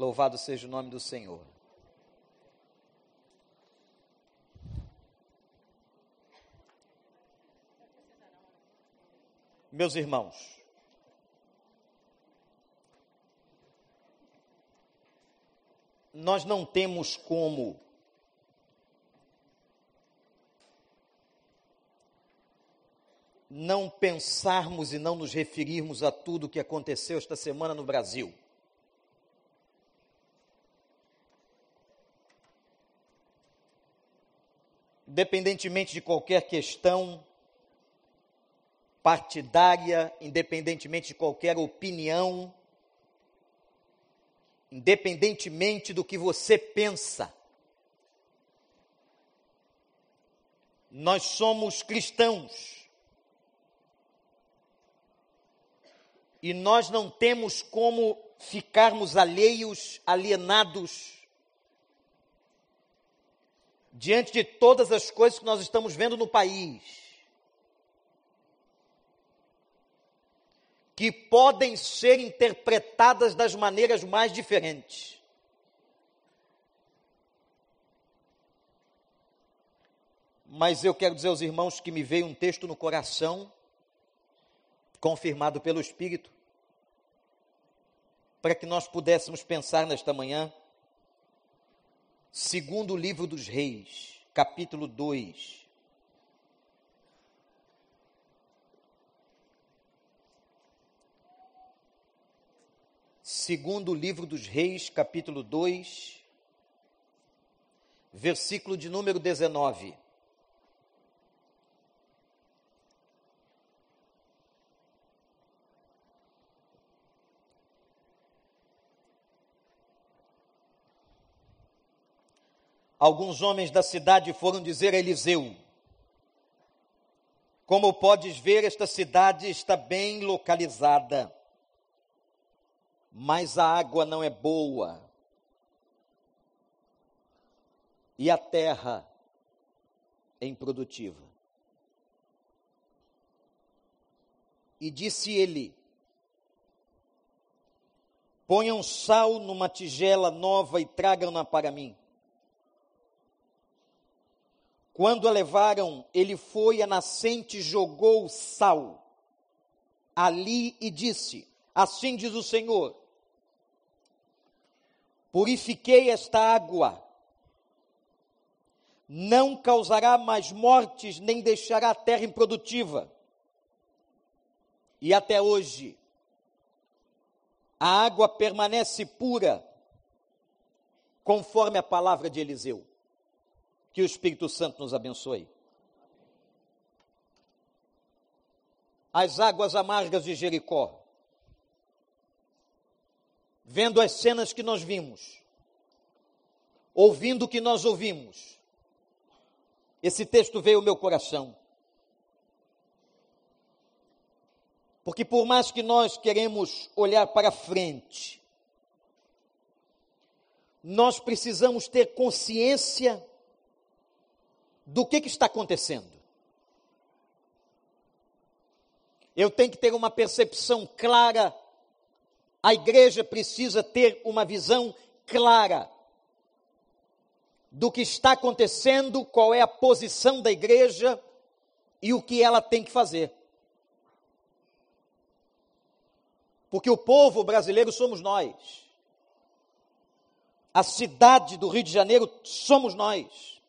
Louvado seja o nome do Senhor. Meus irmãos, nós não temos como não pensarmos e não nos referirmos a tudo o que aconteceu esta semana no Brasil. Independentemente de qualquer questão partidária, independentemente de qualquer opinião, independentemente do que você pensa, nós somos cristãos. E nós não temos como ficarmos alheios, alienados, diante de todas as coisas que nós estamos vendo no país, que podem ser interpretadas das maneiras mais diferentes. Mas eu quero dizer aos irmãos que me veio um texto no coração confirmado pelo Espírito, para que nós pudéssemos pensar nesta manhã, segundo livro dos Reis, capítulo 2. Segundo livro dos Reis, capítulo 2, versículo de número 19. Alguns homens da cidade foram dizer a Eliseu: Como podes ver, esta cidade está bem localizada, mas a água não é boa, e a terra é improdutiva. E disse ele: Ponham sal numa tigela nova e tragam-na para mim. Quando a levaram, ele foi à nascente, jogou sal ali e disse: Assim diz o Senhor: Purifiquei esta água, não causará mais mortes, nem deixará a terra improdutiva. E até hoje, a água permanece pura, conforme a palavra de Eliseu. Que o Espírito Santo nos abençoe. As águas amargas de Jericó. Vendo as cenas que nós vimos, ouvindo o que nós ouvimos, esse texto veio ao meu coração. Porque por mais que nós queremos olhar para frente, nós precisamos ter consciência do que, que está acontecendo. Eu tenho que ter uma percepção clara, a igreja precisa ter uma visão clara do que está acontecendo, qual é a posição da igreja e o que ela tem que fazer. Porque o povo brasileiro somos nós. A cidade do Rio de Janeiro somos nós.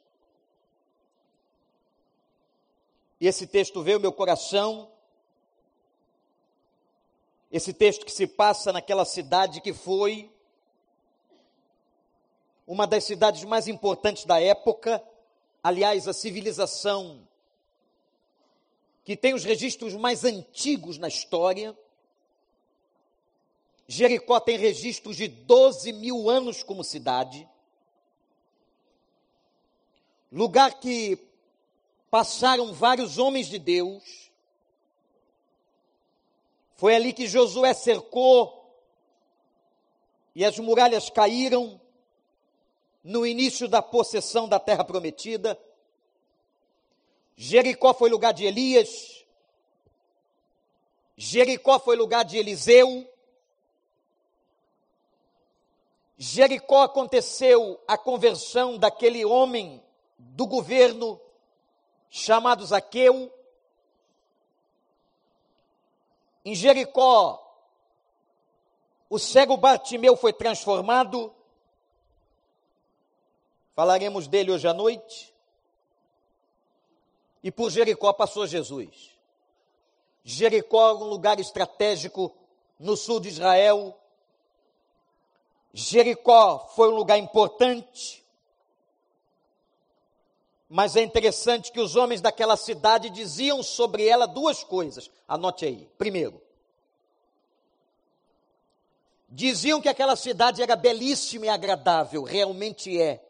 E esse texto veio ao meu coração. Esse texto que se passa naquela cidade que foi uma das cidades mais importantes da época, aliás, a civilização que tem os registros mais antigos na história. Jericó tem registros de 12 mil anos como cidade. Lugar que passaram vários homens de Deus. Foi ali que Josué cercou e as muralhas caíram no início da possessão da terra prometida. Jericó foi lugar de Elias. Jericó foi lugar de Eliseu. Jericó aconteceu a conversão daquele homem do governo chamado Zaqueu. Em Jericó, o cego Bartimeu foi transformado. Falaremos dele hoje à noite. E por Jericó passou Jesus. Jericó, um lugar estratégico no sul de Israel, Jericó foi um lugar importante, mas é interessante que os homens daquela cidade diziam sobre ela duas coisas. Anote aí. Primeiro, diziam que aquela cidade era belíssima e agradável, realmente é.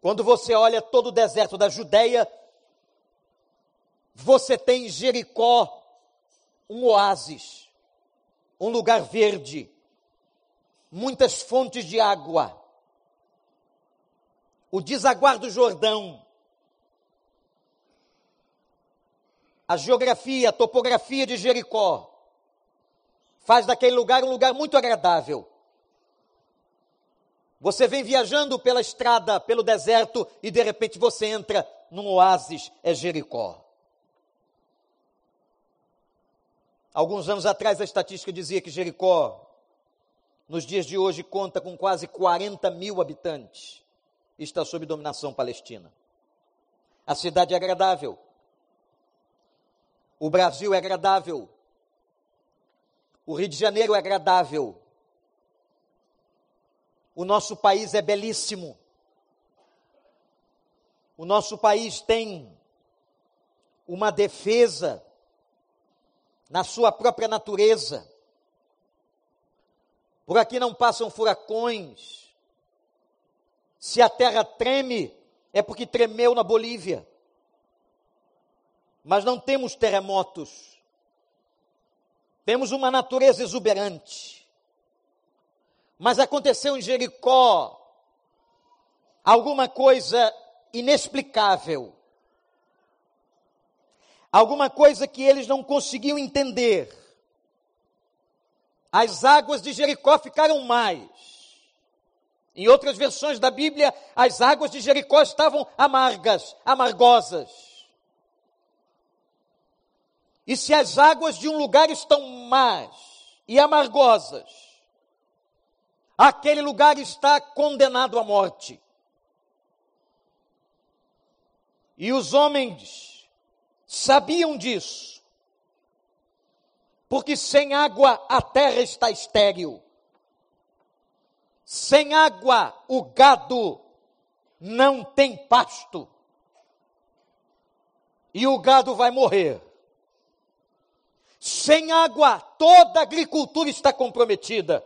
Quando você olha todo o deserto da Judéia, você tem em Jericó um oásis, um lugar verde, muitas fontes de água. O desaguar do Jordão. A geografia, a topografia de Jericó faz daquele lugar um lugar muito agradável. Você vem viajando pela estrada, pelo deserto e de repente você entra num oásis, é Jericó. Alguns anos atrás a estatística dizia que Jericó nos dias de hoje conta com quase 40 mil habitantes está sob dominação palestina. A cidade é agradável. O Brasil é agradável. O Rio de Janeiro é agradável. O nosso país é belíssimo. O nosso país tem uma defesa na sua própria natureza. Por aqui não passam furacões. Se a terra treme, é porque tremeu na Bolívia. Mas não temos terremotos. Temos uma natureza exuberante. Mas aconteceu em Jericó alguma coisa inexplicável. Alguma coisa que eles não conseguiam entender as águas de Jericó ficaram mais. Em outras versões da Bíblia, as águas de Jericó estavam amargas, amargosas. E se as águas de um lugar estão más e amargosas, aquele lugar está condenado à morte. E os homens sabiam disso porque sem água a terra está estéril. Sem água o gado não tem pasto. E o gado vai morrer. Sem água, toda a agricultura está comprometida.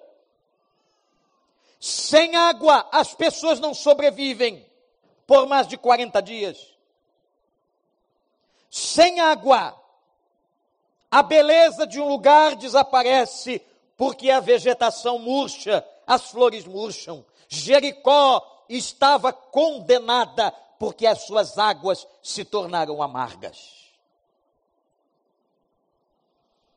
Sem água, as pessoas não sobrevivem por mais de 40 dias. Sem água, a beleza de um lugar desaparece porque a vegetação murcha, as flores murcham. Jericó estava condenada porque as suas águas se tornaram amargas.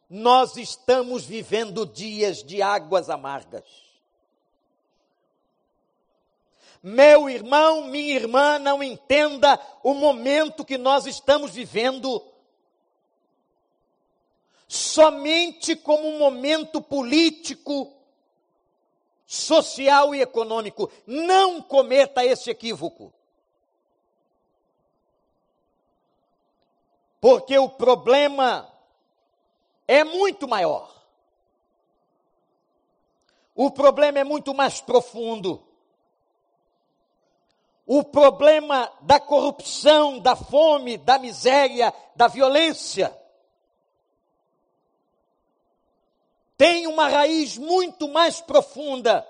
Nós estamos vivendo dias de águas amargas. Meu irmão, minha irmã, não entenda o momento que nós estamos vivendo somente como um momento político, social e econômico. Não cometa esse equívoco. Porque o problema é muito maior. O problema é muito mais profundo. O problema da corrupção, da fome, da miséria, da violência tem uma raiz muito mais profunda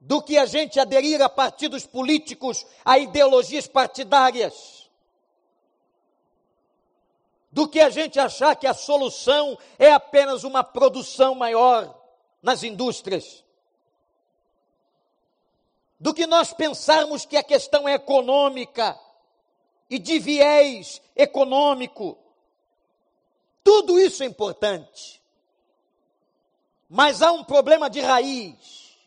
do que a gente aderir a partidos políticos, a ideologias partidárias. Do que a gente achar que a solução é apenas uma produção maior nas indústrias. Do que nós pensarmos que a questão é econômica e de viés econômico tudo isso é importante. Mas há um problema de raiz.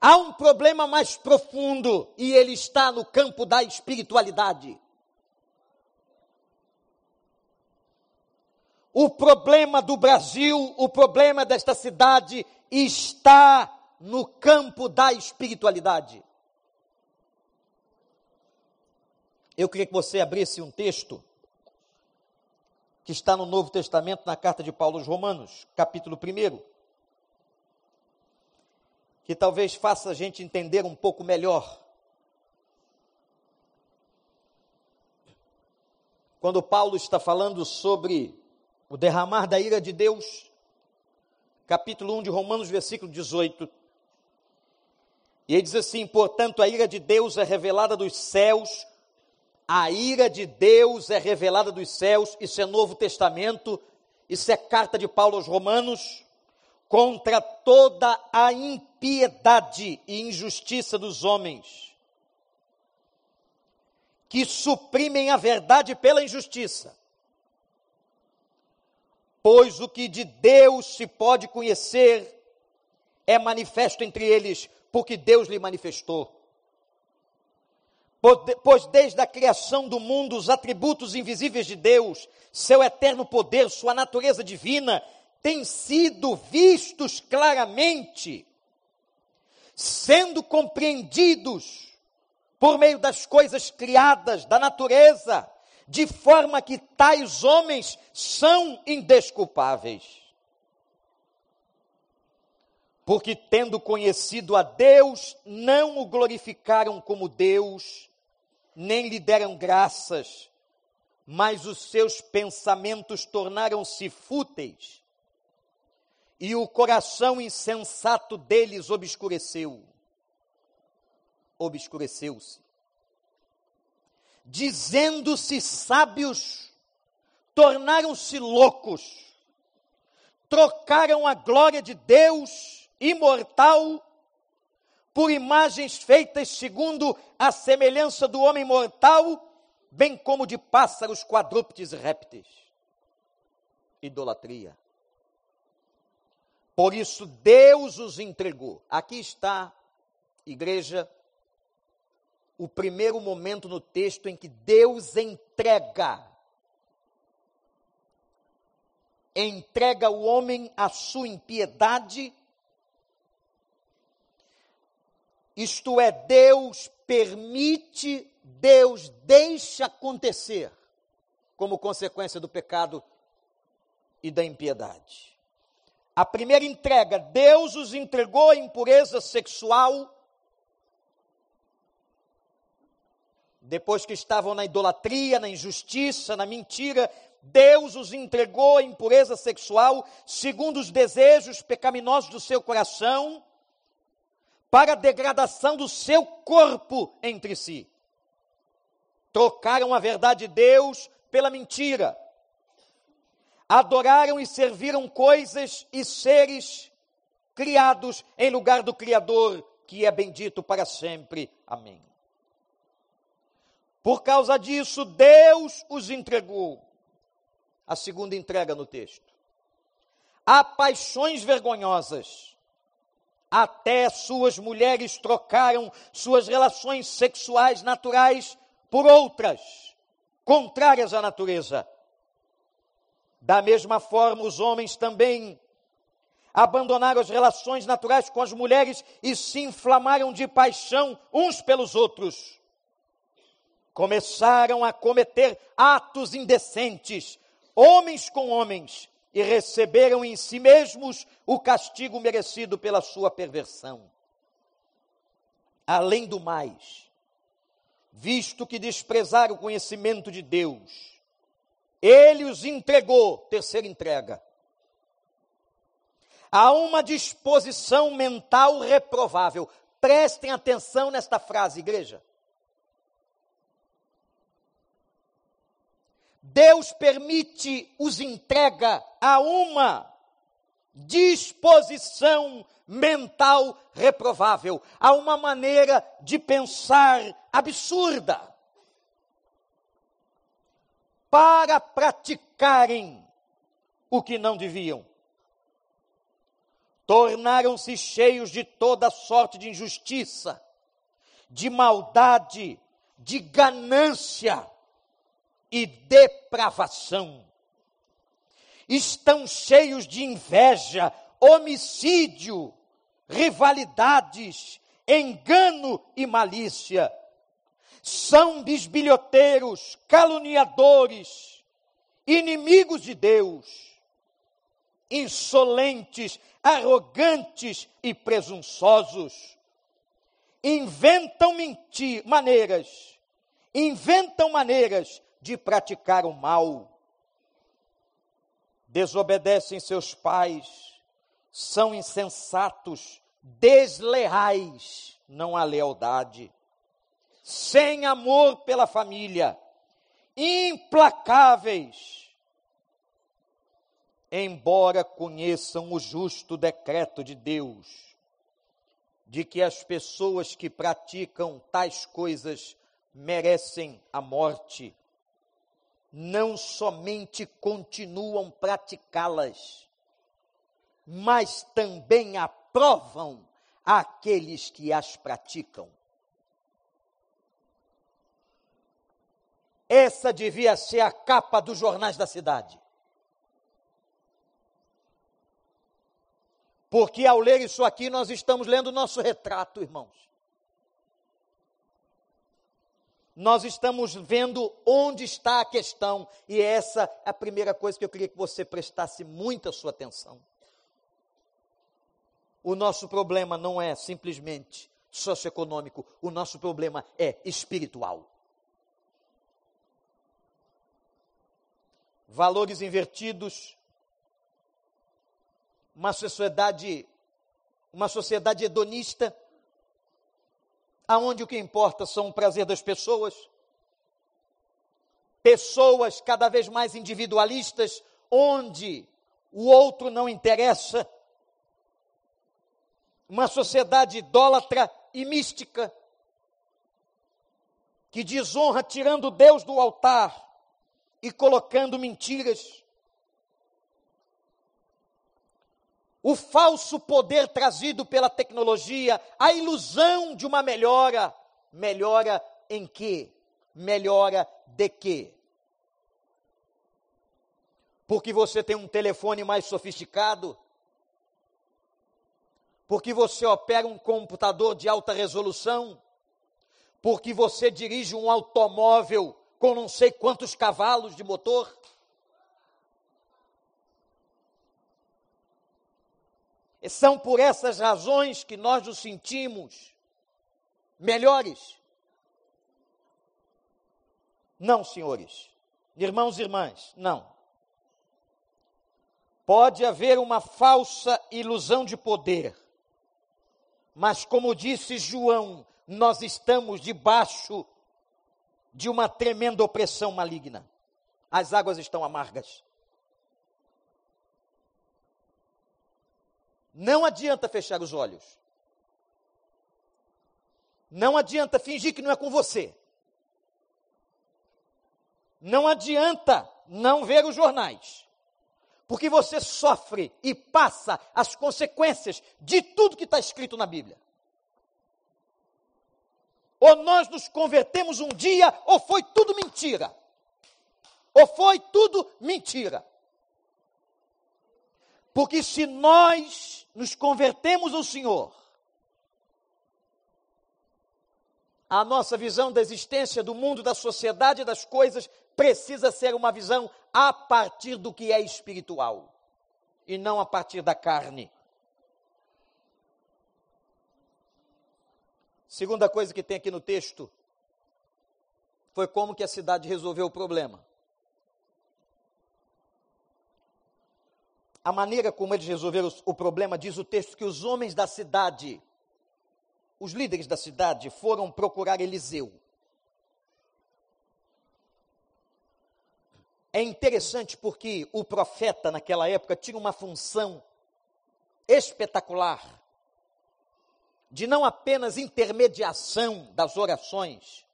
Há um problema mais profundo e ele está no campo da espiritualidade. O problema do Brasil, o problema desta cidade está no campo da espiritualidade. Eu queria que você abrisse um texto que está no Novo Testamento, na carta de Paulo aos Romanos, capítulo 1, que talvez faça a gente entender um pouco melhor. Quando Paulo está falando sobre o derramar da ira de Deus, capítulo 1 de Romanos, versículo 18. E ele diz assim: portanto, a ira de Deus é revelada dos céus a ira de Deus é revelada dos céus, isso é Novo Testamento, isso é carta de Paulo aos Romanos, contra toda a impiedade e injustiça dos homens, que suprimem a verdade pela injustiça. Pois o que de Deus se pode conhecer é manifesto entre eles, porque Deus lhe manifestou. Pois desde a criação do mundo, os atributos invisíveis de Deus, seu eterno poder, sua natureza divina, têm sido vistos claramente, sendo compreendidos por meio das coisas criadas, da natureza, de forma que tais homens são indesculpáveis. Porque, tendo conhecido a Deus, não o glorificaram como Deus, nem lhe deram graças, mas os seus pensamentos tornaram-se fúteis, e o coração insensato deles obscureceu. Obscureceu-se. Dizendo-se sábios, tornaram-se loucos, trocaram a glória de Deus imortal por imagens feitas segundo a semelhança do homem mortal, bem como de pássaros, quadrúpedes e répteis. Idolatria. Por isso Deus os entregou. Aqui está, igreja, o primeiro momento no texto em que Deus entrega entrega o homem à sua impiedade Isto é, Deus permite, Deus deixa acontecer, como consequência do pecado e da impiedade. A primeira entrega, Deus os entregou à impureza sexual, depois que estavam na idolatria, na injustiça, na mentira, Deus os entregou à impureza sexual, segundo os desejos pecaminosos do seu coração, para a degradação do seu corpo entre si. Trocaram a verdade de Deus pela mentira. Adoraram e serviram coisas e seres criados em lugar do Criador, que é bendito para sempre. Amém. Por causa disso, Deus os entregou. A segunda entrega no texto. A paixões vergonhosas até suas mulheres trocaram suas relações sexuais naturais por outras, contrárias à natureza. Da mesma forma, os homens também abandonaram as relações naturais com as mulheres e se inflamaram de paixão uns pelos outros. Começaram a cometer atos indecentes, homens com homens, e receberam em si mesmos o castigo merecido pela sua perversão. Além do mais, visto que desprezaram o conhecimento de Deus, ele os entregou, terceira entrega, a uma disposição mental reprovável. Prestem atenção nesta frase, igreja. Deus permite, os entrega a uma disposição mental reprovável, a uma maneira de pensar absurda, para praticarem o que não deviam. tornaram-se cheios de toda sorte de injustiça, de maldade, de ganância e depravação. Estão cheios de inveja, homicídio, rivalidades, engano e malícia. São bisbilhoteiros, caluniadores, inimigos de Deus, insolentes, arrogantes e presunçosos. Inventam mentir, maneiras, inventam maneiras de praticar o mal. Desobedecem seus pais, são insensatos, desleais, não há lealdade, sem amor pela família, implacáveis, embora conheçam o justo decreto de Deus, de que as pessoas que praticam tais coisas merecem a morte, não somente continuam praticá-las, mas também aprovam aqueles que as praticam. Essa devia ser a capa dos jornais da cidade. Porque ao ler isso aqui, nós estamos lendo o nosso retrato, irmãos. Nós estamos vendo onde está a questão, e essa é a primeira coisa que eu queria que você prestasse muita sua atenção. O nosso problema não é simplesmente socioeconômico, o nosso problema é espiritual. Valores invertidos, uma sociedade uma sociedade hedonista, aonde o que importa são o prazer das pessoas, pessoas cada vez mais individualistas, onde o outro não interessa, uma sociedade idólatra e mística, que desonra tirando Deus do altar e colocando mentiras. O falso poder trazido pela tecnologia, a ilusão de uma melhora. Melhora em quê? Melhora de quê? Porque você tem um telefone mais sofisticado? porque você opera um computador de alta resolução, porque você dirige um automóvel com não sei quantos cavalos de motor. São por essas razões que nós nos sentimos melhores. Não, senhores, irmãos e irmãs, não. Pode haver uma falsa ilusão de poder mas, como disse João, nós estamos debaixo de uma tremenda opressão maligna. As águas estão amargas. Não adianta fechar os olhos. Não adianta fingir que não é com você. Não adianta não ver os jornais porque você sofre e passa as consequências de tudo que está escrito na Bíblia. Ou nós nos convertemos um dia, ou foi tudo mentira. Ou foi tudo mentira. Porque se nós nos convertemos ao Senhor, a nossa visão da existência, do mundo, da sociedade das coisas precisa ser uma visão a partir do que é espiritual e não a partir da carne. Segunda coisa que tem aqui no texto foi como que a cidade resolveu o problema. A maneira como eles resolveram o problema, diz o texto, que os homens da cidade, os líderes da cidade, foram procurar Eliseu. É interessante porque o profeta naquela época tinha uma função espetacular de não apenas intermediação das orações,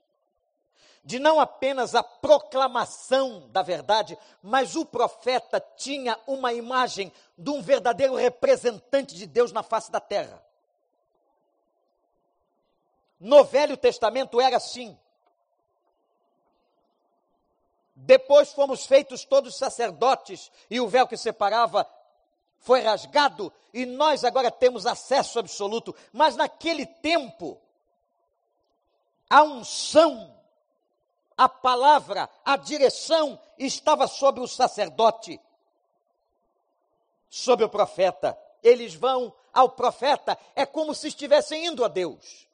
de não apenas a proclamação da verdade, mas o profeta tinha uma imagem de um verdadeiro representante de Deus na face da terra. No Velho Testamento era assim. Depois fomos feitos todos sacerdotes e o véu que separava foi rasgado e nós agora temos acesso absoluto. Mas naquele tempo, a unção, a palavra, a direção estava sobre o sacerdote, sobre o profeta. Eles vão ao profeta, é como se estivessem indo a Deus.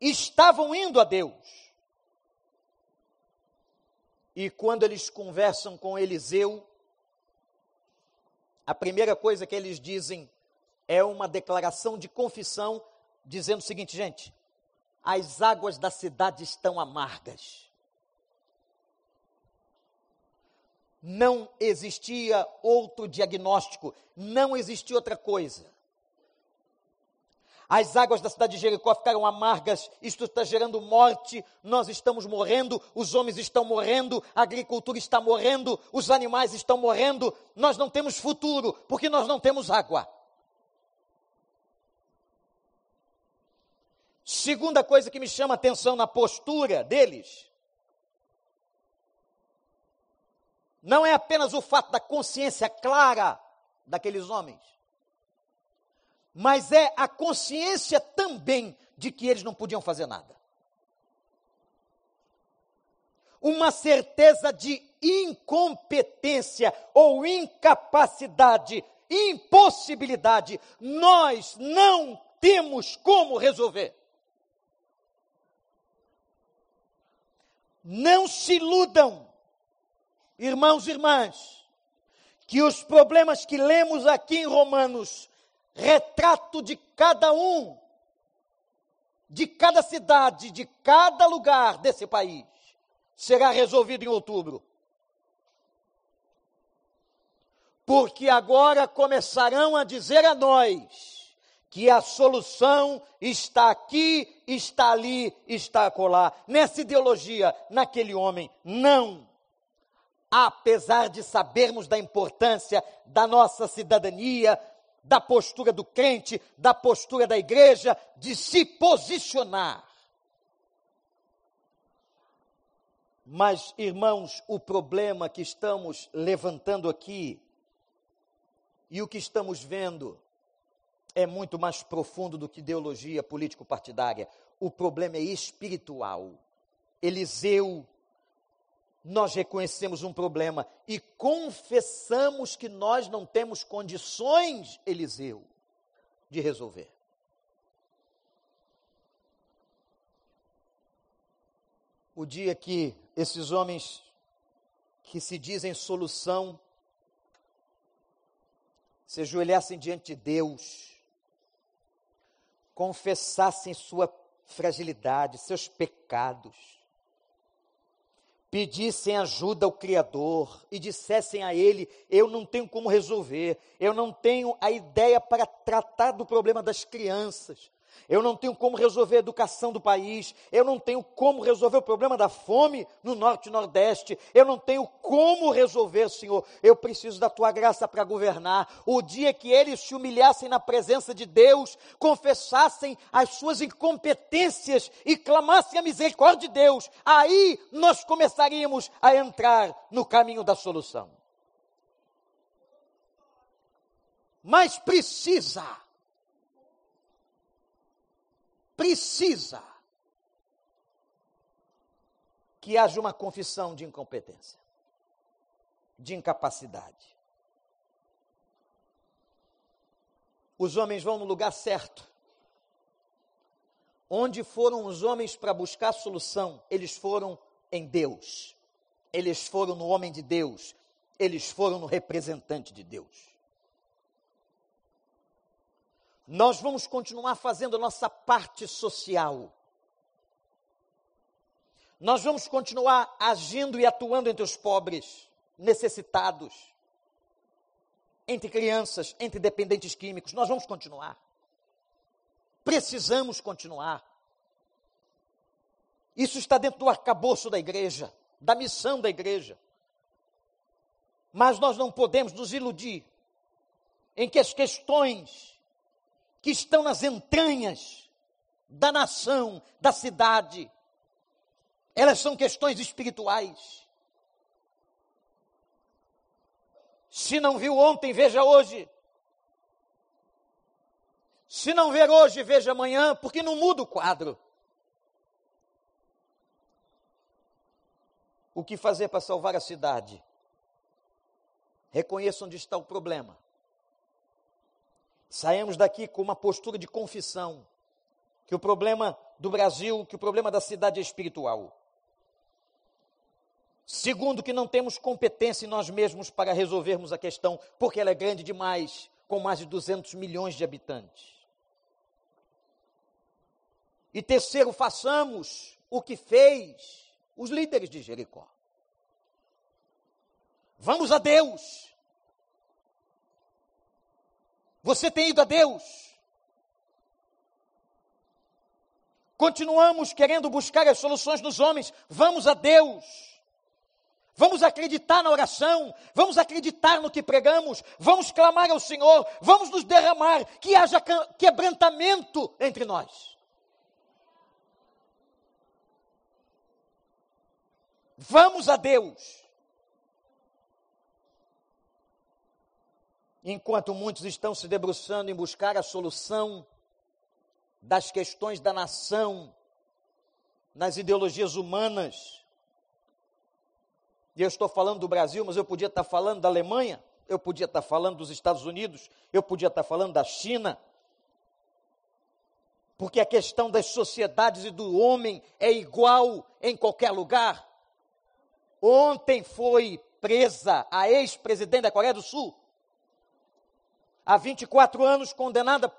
Estavam indo a Deus. E quando eles conversam com Eliseu, a primeira coisa que eles dizem é uma declaração de confissão, dizendo o seguinte, gente: as águas da cidade estão amargas. Não existia outro diagnóstico, não existia outra coisa. As águas da cidade de Jericó ficaram amargas, isto está gerando morte, nós estamos morrendo, os homens estão morrendo, a agricultura está morrendo, os animais estão morrendo, nós não temos futuro, porque nós não temos água. Segunda coisa que me chama atenção na postura deles, não é apenas o fato da consciência clara daqueles homens, mas é a consciência também de que eles não podiam fazer nada. Uma certeza de incompetência ou incapacidade, impossibilidade. Nós não temos como resolver. Não se iludam, irmãos e irmãs, que os problemas que lemos aqui em Romanos retrato de cada um, de cada cidade, de cada lugar desse país, será resolvido em outubro. Porque agora começarão a dizer a nós que a solução está aqui, está ali, está acolá, nessa ideologia, naquele homem. Não! apesar de sabermos da importância da nossa cidadania, da postura do crente, da postura da igreja, de se posicionar. Mas, irmãos, o problema que estamos levantando aqui e o que estamos vendo é muito mais profundo do que ideologia político-partidária. O problema é espiritual. Eliseu nós reconhecemos um problema e confessamos que nós não temos condições, Eliseu, de resolver. O dia que esses homens que se dizem solução se ajoelhassem diante de Deus, confessassem sua fragilidade, seus pecados, pedissem ajuda ao Criador e dissessem a Ele: Eu não tenho como resolver, eu não tenho a ideia para tratar do problema das crianças, eu não tenho como resolver a educação do país, eu não tenho como resolver o problema da fome no norte e nordeste, eu não tenho como resolver, Senhor, eu preciso da tua graça para governar. O dia que eles se humilhassem na presença de Deus, confessassem as suas incompetências e clamassem a misericórdia de Deus, aí nós começaríamos a entrar no caminho da solução. Mas precisa precisa que haja uma confissão de incompetência, de incapacidade. Os homens vão no lugar certo. Onde foram os homens para buscar solução? Eles foram em Deus. Eles foram no homem de Deus. Eles foram no representante de Deus. Nós vamos continuar fazendo a nossa parte social. Nós vamos continuar agindo e atuando entre os pobres, necessitados, entre crianças, entre dependentes químicos. Nós vamos continuar. Precisamos continuar. Isso está dentro do arcabouço da igreja, da missão da igreja. Mas nós não podemos nos iludir em que as questões que estão nas entranhas da nação, da cidade, elas são questões espirituais. Se não viu ontem, veja hoje. Se não ver hoje, veja amanhã, porque não muda o quadro. O que fazer para salvar a cidade? Reconheça onde está o problema. Saímos daqui com uma postura de confissão que o problema do Brasil, que o problema da cidade é espiritual. Segundo, que não temos competência em nós mesmos para resolvermos a questão, porque ela é grande demais, com mais de 200 milhões de habitantes. E terceiro, façamos o que fez os líderes de Jericó. Vamos a Deus. Você tem ido a Deus? Continuamos querendo buscar as soluções nos homens. Vamos a Deus. Vamos acreditar na oração, vamos acreditar no que pregamos, vamos clamar ao Senhor, vamos nos derramar, que haja quebrantamento entre nós. Vamos a Deus. Enquanto muitos estão se debruçando em buscar a solução das questões da nação, nas ideologias humanas, e eu estou falando do Brasil, mas eu podia estar falando da Alemanha, eu podia estar falando dos Estados Unidos, eu podia estar falando da China, porque a questão das sociedades e do homem é igual em qualquer lugar. Ontem foi presa a ex-presidente da Coreia do Sul, há 24 anos condenada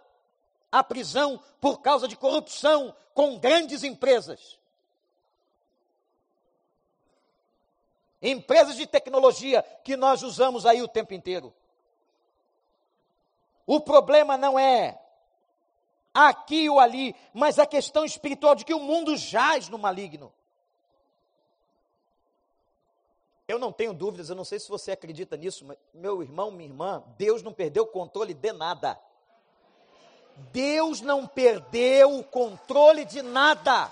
à prisão por causa de corrupção com grandes empresas. Empresas de tecnologia que nós usamos aí o tempo inteiro. O problema não é aqui ou ali, mas a questão espiritual de que o mundo jaz no maligno. Eu não tenho dúvidas, eu não sei se você acredita nisso, mas meu irmão, minha irmã, Deus não perdeu o controle de nada. Deus não perdeu o controle de nada.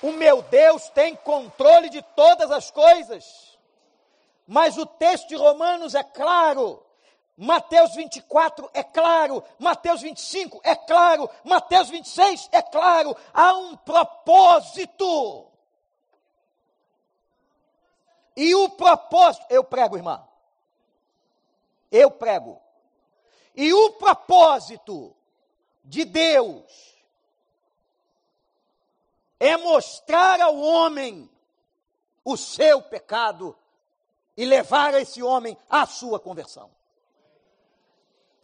O meu Deus tem controle de todas as coisas. Mas o texto de Romanos é claro. Mateus 24 é claro, Mateus 25 é claro, Mateus 26 é claro, há um propósito. E o propósito, eu prego, irmã. Eu prego. E o propósito de Deus é mostrar ao homem o seu pecado e levar esse homem à sua conversão.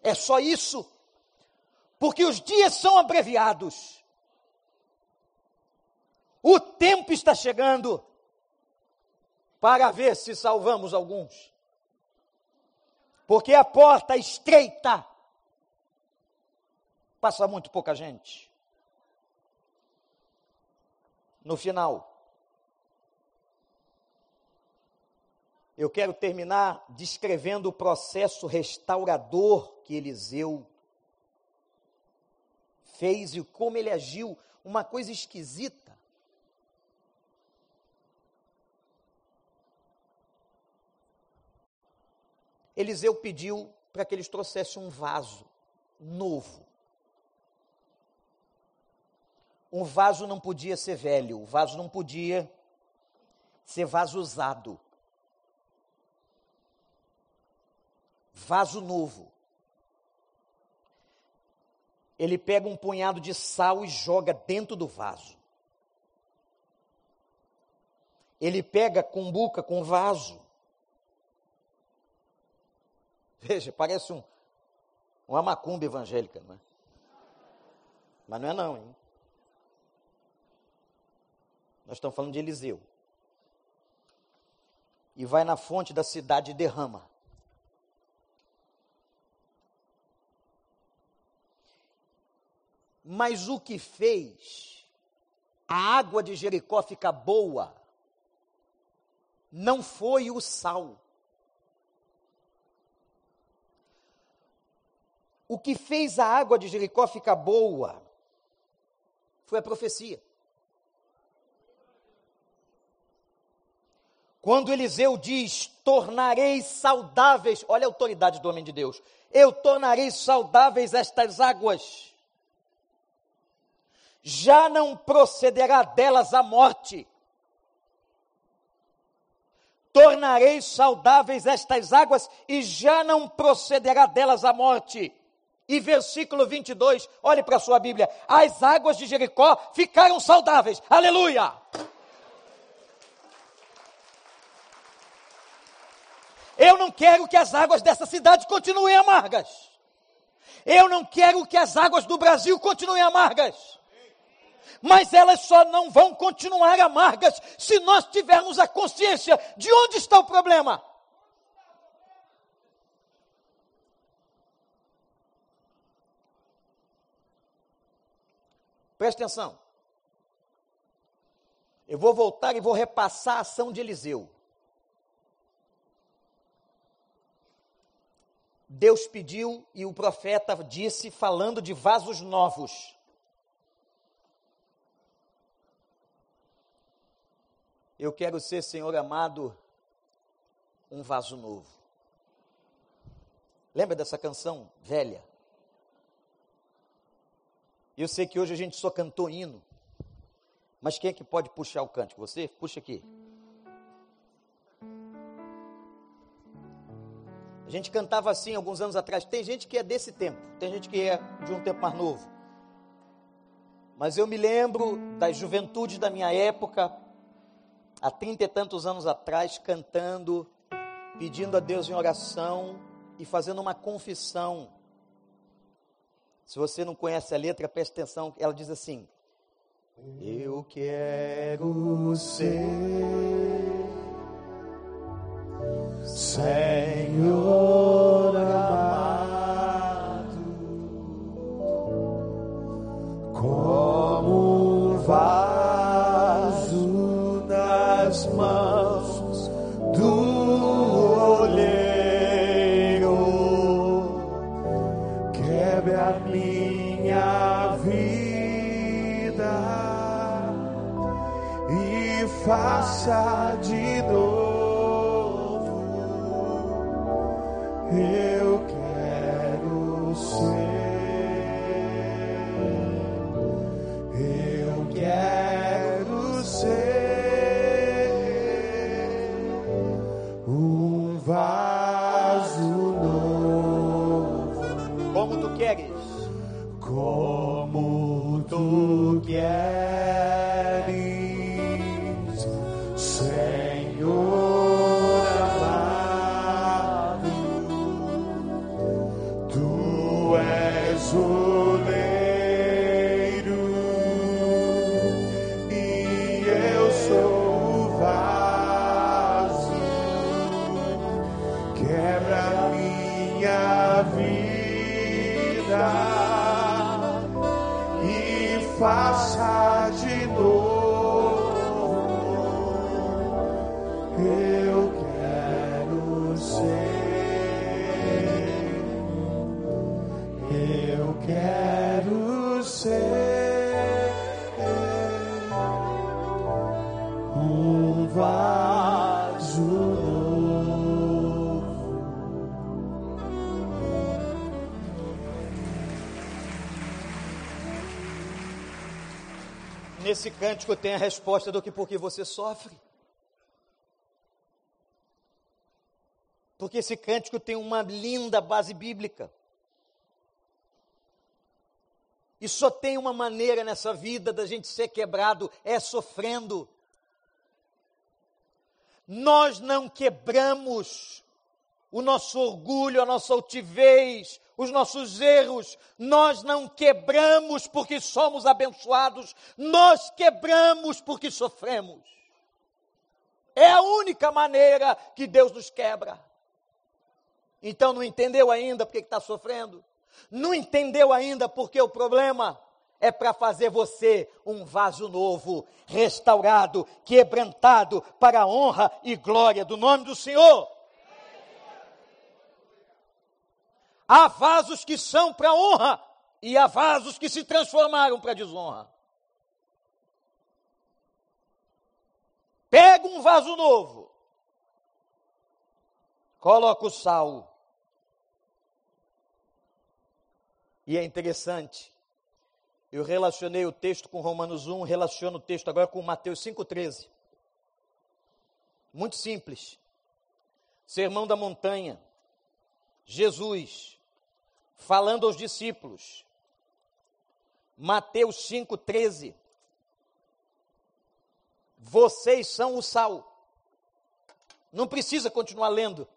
É só isso. Porque os dias são abreviados. O tempo está chegando para ver se salvamos alguns. Porque a porta estreita passa muito pouca gente. No final, eu quero terminar descrevendo o processo restaurador que Eliseu fez e como ele agiu, uma coisa esquisita. Eliseu pediu para que eles trouxessem um vaso novo. Um vaso não podia ser velho, o vaso não podia ser vaso usado. Vaso novo. Ele pega um punhado de sal e joga dentro do vaso. Ele pega cumbuca com vaso Veja, parece um, uma macumba evangélica, não é? Mas não é não, hein? Nós estamos falando de Eliseu. E vai na fonte da cidade e derrama. Mas o que fez a água de Jericó fica boa, não foi o sal. O que fez a água de Jericó ficar boa foi a profecia. Quando Eliseu diz: Tornarei saudáveis, olha a autoridade do homem de Deus, eu tornarei saudáveis estas águas, já não procederá delas a morte. Tornarei saudáveis estas águas e já não procederá delas a morte. E versículo 22, olhe para a sua Bíblia: as águas de Jericó ficaram saudáveis. Aleluia! Eu não quero que as águas dessa cidade continuem amargas. Eu não quero que as águas do Brasil continuem amargas. Mas elas só não vão continuar amargas se nós tivermos a consciência de onde está o problema. Preste atenção. Eu vou voltar e vou repassar a ação de Eliseu. Deus pediu e o profeta disse, falando de vasos novos. Eu quero ser, Senhor amado, um vaso novo. Lembra dessa canção velha? Eu sei que hoje a gente só cantou hino. Mas quem é que pode puxar o cântico? Você? Puxa aqui. A gente cantava assim alguns anos atrás. Tem gente que é desse tempo, tem gente que é de um tempo mais novo. Mas eu me lembro das juventudes da minha época, há trinta e tantos anos atrás, cantando, pedindo a Deus em oração e fazendo uma confissão. Se você não conhece a letra, preste atenção, ela diz assim: Eu quero ser Senhor Nesse cântico tem a resposta do que por que você sofre. Porque esse cântico tem uma linda base bíblica. E só tem uma maneira nessa vida da gente ser quebrado, é sofrendo. Nós não quebramos o nosso orgulho, a nossa altivez, os nossos erros, nós não quebramos porque somos abençoados, nós quebramos porque sofremos. É a única maneira que Deus nos quebra. Então não entendeu ainda porque está sofrendo? Não entendeu ainda porque o problema é para fazer você um vaso novo, restaurado, quebrantado para a honra e glória do nome do Senhor. Há vasos que são para honra e há vasos que se transformaram para desonra. Pega um vaso novo, coloca o sal. E é interessante eu relacionei o texto com Romanos 1, relaciono o texto agora com Mateus 5,13. Muito simples. Sermão da montanha. Jesus falando aos discípulos. Mateus 5,13. Vocês são o sal. Não precisa continuar lendo.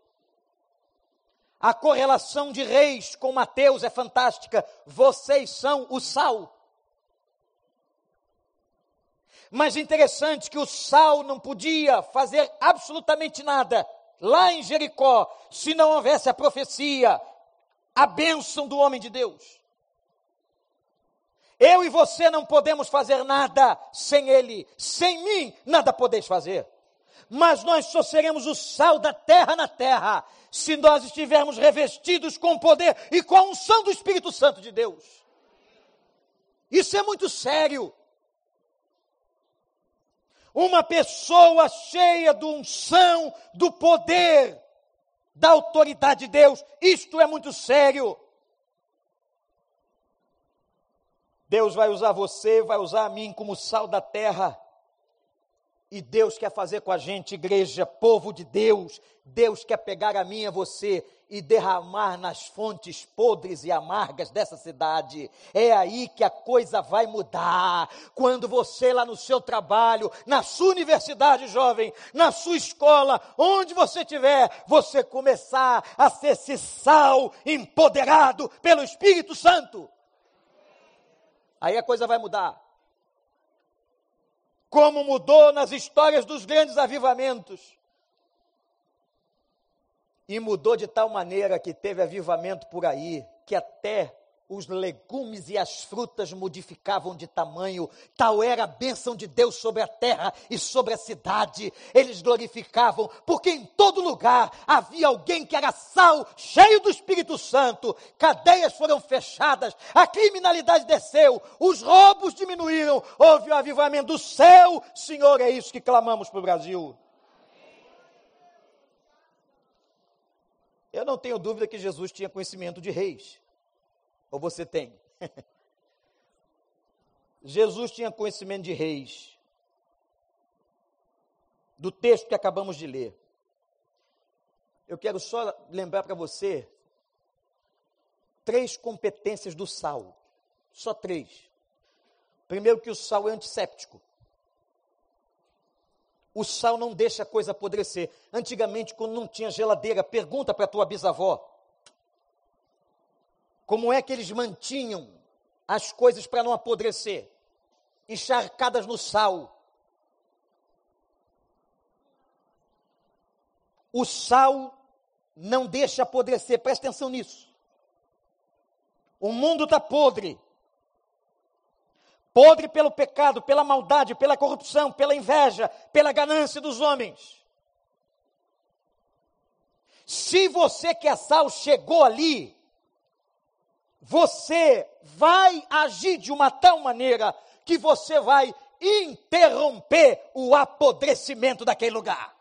A correlação de reis com Mateus é fantástica. Vocês são o sal. Mas interessante que o sal não podia fazer absolutamente nada lá em Jericó, se não houvesse a profecia, a bênção do homem de Deus. Eu e você não podemos fazer nada sem Ele, sem mim, nada podeis fazer. Mas nós só seremos o sal da terra na terra, se nós estivermos revestidos com o poder e com a unção do Espírito Santo de Deus. Isso é muito sério. Uma pessoa cheia do unção, do poder, da autoridade de Deus. Isto é muito sério. Deus vai usar você, vai usar a mim como sal da terra. E Deus quer fazer com a gente, igreja, povo de Deus. Deus quer pegar a mim e a você e derramar nas fontes podres e amargas dessa cidade. É aí que a coisa vai mudar. Quando você lá no seu trabalho, na sua universidade, jovem, na sua escola, onde você estiver, você começar a ser esse sal empoderado pelo Espírito Santo. Aí a coisa vai mudar como mudou nas histórias dos grandes avivamentos. E mudou de tal maneira que teve avivamento por aí, que até os legumes e as frutas modificavam de tamanho, tal era a bênção de Deus sobre a terra e sobre a cidade. Eles glorificavam, porque em todo lugar havia alguém que era sal, cheio do Espírito Santo. Cadeias foram fechadas, a criminalidade desceu, os roubos diminuíram, houve o avivamento do céu. Senhor, é isso que clamamos para o Brasil. Eu não tenho dúvida que Jesus tinha conhecimento de reis. Ou você tem? Jesus tinha conhecimento de reis. Do texto que acabamos de ler. Eu quero só lembrar para você três competências do sal. Só três. Primeiro que o sal é antisséptico. O sal não deixa a coisa apodrecer. Antigamente, quando não tinha geladeira, pergunta para tua bisavó como é que eles mantinham as coisas para não apodrecer? Encharcadas no sal. O sal não deixa apodrecer, presta atenção nisso. O mundo está podre. Podre pelo pecado, pela maldade, pela corrupção, pela inveja, pela ganância dos homens. Se você que é sal chegou ali, você vai agir de uma tal maneira que você vai interromper o apodrecimento daquele lugar.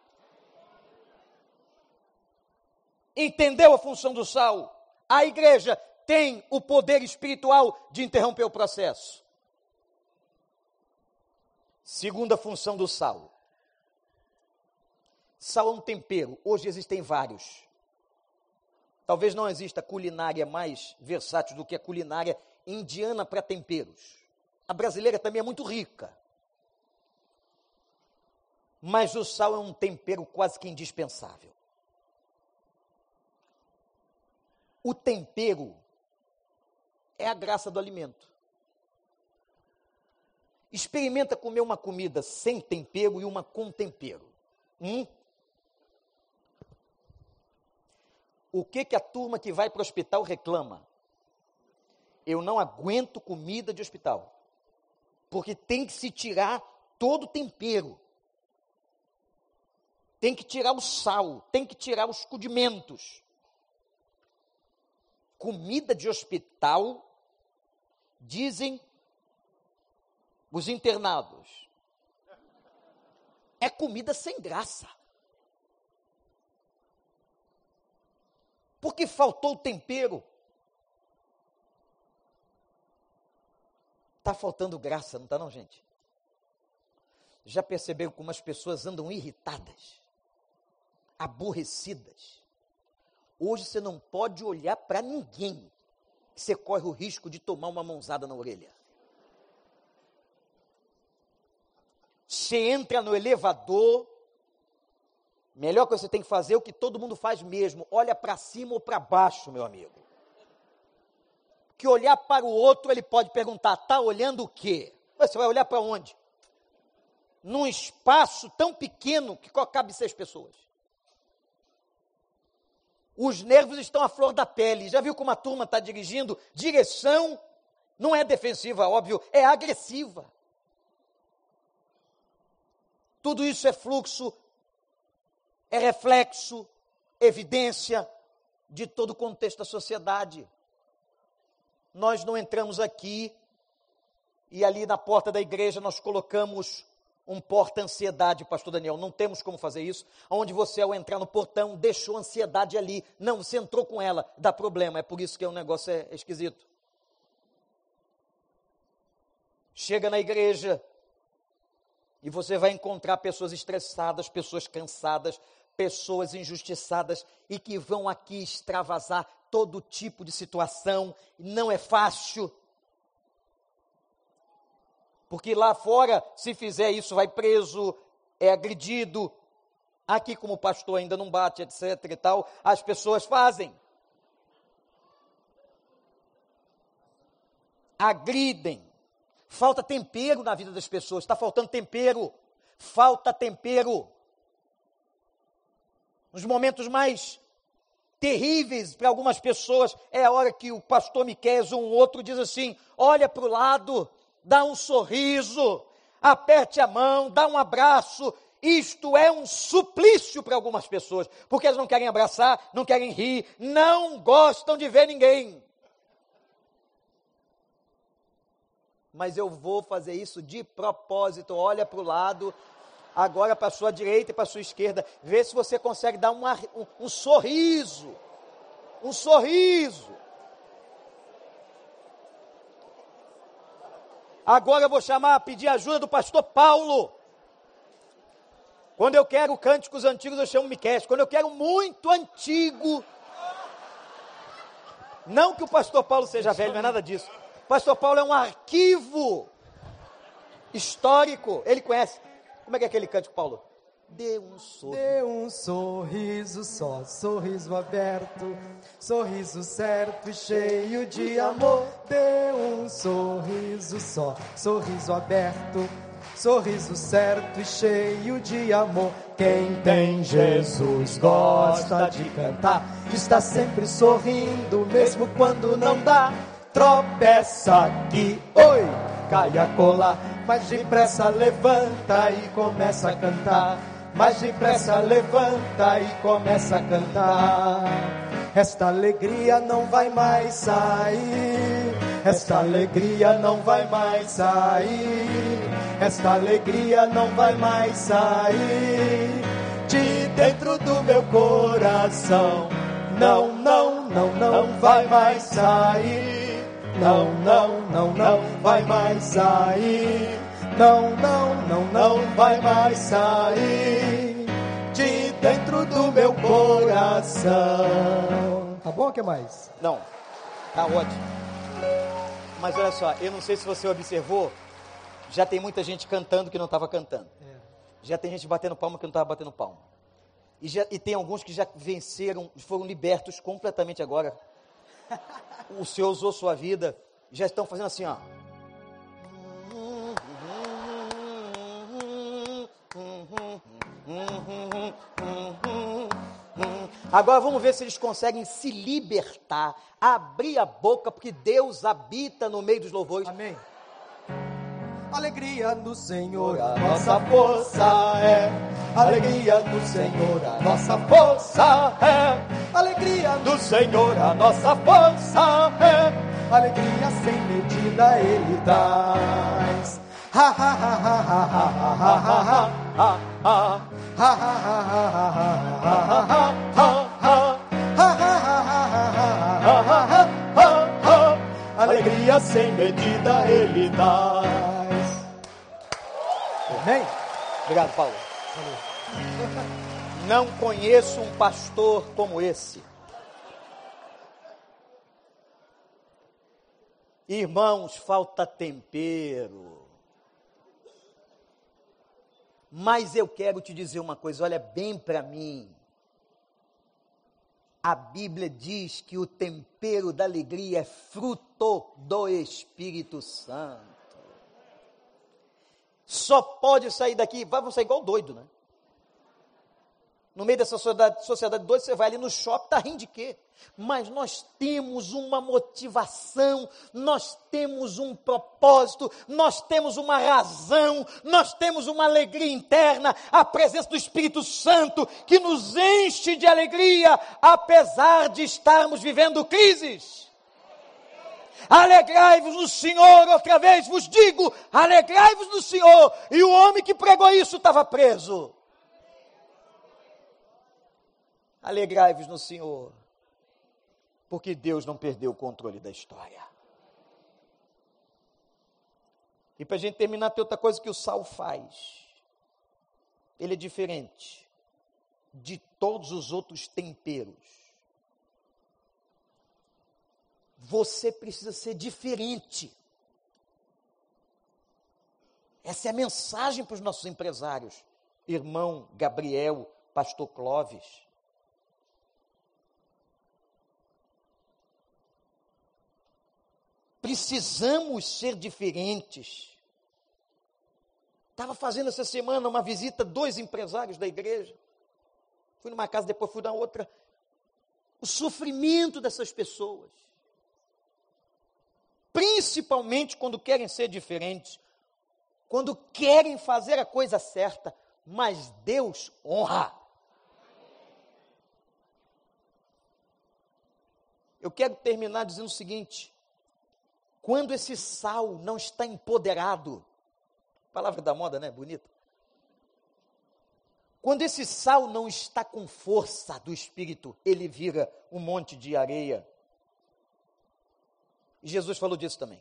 Entendeu a função do sal? A igreja tem o poder espiritual de interromper o processo. Segunda função do sal. Sal é um tempero. Hoje existem vários. Talvez não exista culinária mais versátil do que a culinária indiana para temperos. A brasileira também é muito rica. Mas o sal é um tempero quase que indispensável. O tempero é a graça do alimento. Experimenta comer uma comida sem tempero e uma com tempero. Hum? O que, que a turma que vai para o hospital reclama? Eu não aguento comida de hospital. Porque tem que se tirar todo o tempero. Tem que tirar o sal, tem que tirar os condimentos. Comida de hospital, dizem os internados, é comida sem graça. Porque faltou o tempero. Está faltando graça, não está não, gente? Já perceberam como as pessoas andam irritadas, aborrecidas? Hoje você não pode olhar para ninguém, você corre o risco de tomar uma mãozada na orelha. Você entra no elevador, melhor que você tem que fazer é o que todo mundo faz mesmo, olha para cima ou para baixo, meu amigo que olhar para o outro, ele pode perguntar: está olhando o quê? Você vai olhar para onde? Num espaço tão pequeno que cabe seis pessoas. Os nervos estão à flor da pele. Já viu como a turma está dirigindo? Direção não é defensiva, óbvio, é agressiva. Tudo isso é fluxo, é reflexo, evidência de todo o contexto da sociedade nós não entramos aqui e ali na porta da igreja nós colocamos um porta-ansiedade, pastor Daniel. Não temos como fazer isso. Onde você, ao entrar no portão, deixou ansiedade ali. Não, você entrou com ela, dá problema. É por isso que o negócio é esquisito. Chega na igreja e você vai encontrar pessoas estressadas, pessoas cansadas, pessoas injustiçadas e que vão aqui extravasar todo tipo de situação, não é fácil. Porque lá fora, se fizer isso, vai preso, é agredido. Aqui, como pastor ainda não bate, etc e tal, as pessoas fazem. Agridem. Falta tempero na vida das pessoas, está faltando tempero. Falta tempero. Nos momentos mais terríveis para algumas pessoas, é a hora que o pastor Miquel ou um outro diz assim: olha para o lado, dá um sorriso, aperte a mão, dá um abraço. Isto é um suplício para algumas pessoas, porque elas não querem abraçar, não querem rir, não gostam de ver ninguém. Mas eu vou fazer isso de propósito. Olha para o lado, agora para a sua direita e para a sua esquerda. Vê se você consegue dar um, um, um sorriso. Um sorriso. Agora eu vou chamar, pedir ajuda do pastor Paulo. Quando eu quero cânticos antigos, eu chamo Miquel. Quando eu quero muito antigo. Não que o pastor Paulo seja velho, não é nada disso. O pastor Paulo é um arquivo histórico. Ele conhece. Como é que é aquele cântico, Paulo? Dê um sorriso. Dê um sorriso só, sorriso aberto, sorriso certo e cheio de amor. Dê um sorriso só, sorriso aberto, sorriso certo e cheio de amor. Quem tem Jesus gosta de cantar, está sempre sorrindo, mesmo quando não dá. Tropeça aqui, oi, cai a colar mas depressa levanta e começa a cantar. Mais depressa levanta e começa a cantar. Esta alegria não vai mais sair. Esta alegria não vai mais sair. Esta alegria não vai mais sair de dentro do meu coração. Não, não, não, não vai mais sair não, não, não, não vai mais sair. Não, não, não, não vai mais sair de dentro do meu coração. Tá bom o que mais? Não, tá ótimo. Mas olha só, eu não sei se você observou, já tem muita gente cantando que não estava cantando. É. Já tem gente batendo palma que não estava batendo palma. E, já, e tem alguns que já venceram, foram libertos completamente agora o Senhor usou sua vida, já estão fazendo assim, ó. Agora vamos ver se eles conseguem se libertar, abrir a boca, porque Deus habita no meio dos louvores. Amém. Alegria no Senhor, a nossa força é. Alegria no Senhor, a nossa força é. Alegria no Senhor, a nossa força é. Alegria sem medida Ele traz. Alegria sem medida Ele dá. Amém? Obrigado, Paulo. Não conheço um pastor como esse. Irmãos, falta tempero. Mas eu quero te dizer uma coisa, olha bem para mim. A Bíblia diz que o tempero da alegria é fruto do Espírito Santo só pode sair daqui, vai sair igual doido, né? No meio dessa sociedade, sociedade doida, você vai ali no shopping, tá rindo de quê? Mas nós temos uma motivação, nós temos um propósito, nós temos uma razão, nós temos uma alegria interna, a presença do Espírito Santo que nos enche de alegria, apesar de estarmos vivendo crises. Alegrai-vos no Senhor, outra vez vos digo, alegrai-vos no Senhor. E o homem que pregou isso estava preso. Alegrai-vos no Senhor, porque Deus não perdeu o controle da história. E para a gente terminar, tem outra coisa que o sal faz. Ele é diferente de todos os outros temperos. Você precisa ser diferente. Essa é a mensagem para os nossos empresários. Irmão Gabriel, pastor Clóvis. Precisamos ser diferentes. Estava fazendo essa semana uma visita, dois empresários da igreja. Fui numa casa, depois fui na outra. O sofrimento dessas pessoas principalmente quando querem ser diferentes, quando querem fazer a coisa certa, mas Deus honra. Eu quero terminar dizendo o seguinte: quando esse sal não está empoderado, palavra da moda, né? Bonita. Quando esse sal não está com força do espírito, ele vira um monte de areia e Jesus falou disso também.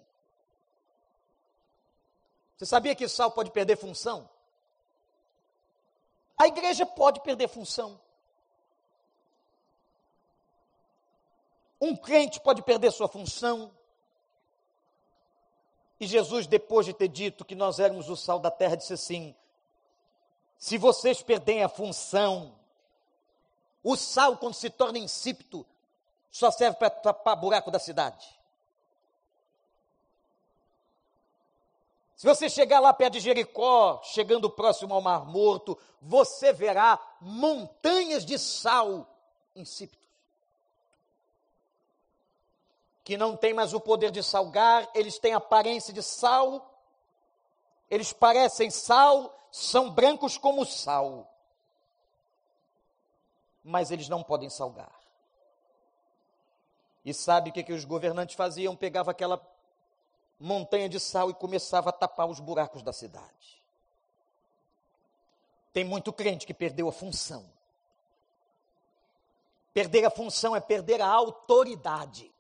Você sabia que sal pode perder função? A igreja pode perder função. Um crente pode perder sua função. E Jesus, depois de ter dito que nós éramos o sal da terra, disse assim: se vocês perderem a função, o sal, quando se torna insípido, só serve para tapar buraco da cidade. Se você chegar lá perto de Jericó, chegando próximo ao Mar Morto, você verá montanhas de sal insípidos. Que não tem mais o poder de salgar, eles têm aparência de sal, eles parecem sal, são brancos como sal. Mas eles não podem salgar. E sabe o que, que os governantes faziam? Pegava aquela montanha de sal e começava a tapar os buracos da cidade. Tem muito crente que perdeu a função. Perder a função é perder a autoridade.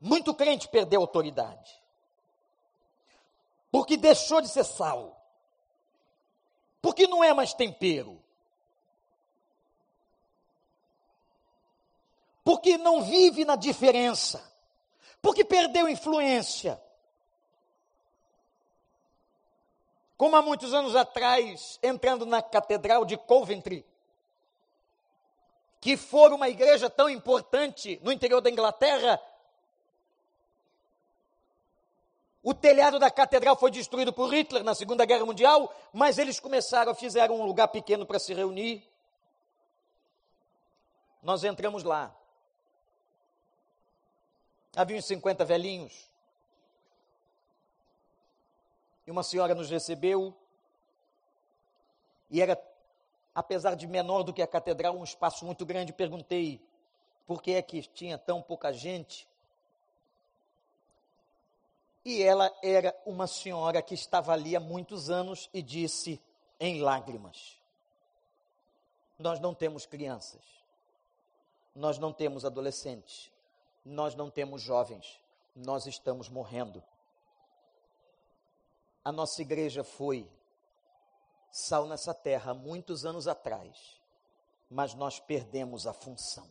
Muito crente perdeu autoridade. Porque deixou de ser sal. Porque não é mais tempero. Porque não vive na diferença porque perdeu influência. Como há muitos anos atrás, entrando na Catedral de Coventry, que for uma igreja tão importante no interior da Inglaterra, o telhado da catedral foi destruído por Hitler na Segunda Guerra Mundial, mas eles começaram, fizeram um lugar pequeno para se reunir. Nós entramos lá. Havia uns 50 velhinhos. E uma senhora nos recebeu. E era, apesar de menor do que a catedral, um espaço muito grande. Perguntei por que é que tinha tão pouca gente. E ela era uma senhora que estava ali há muitos anos e disse em lágrimas: Nós não temos crianças, nós não temos adolescentes, nós não temos jovens, nós estamos morrendo. A nossa igreja foi sal nessa terra muitos anos atrás, mas nós perdemos a função.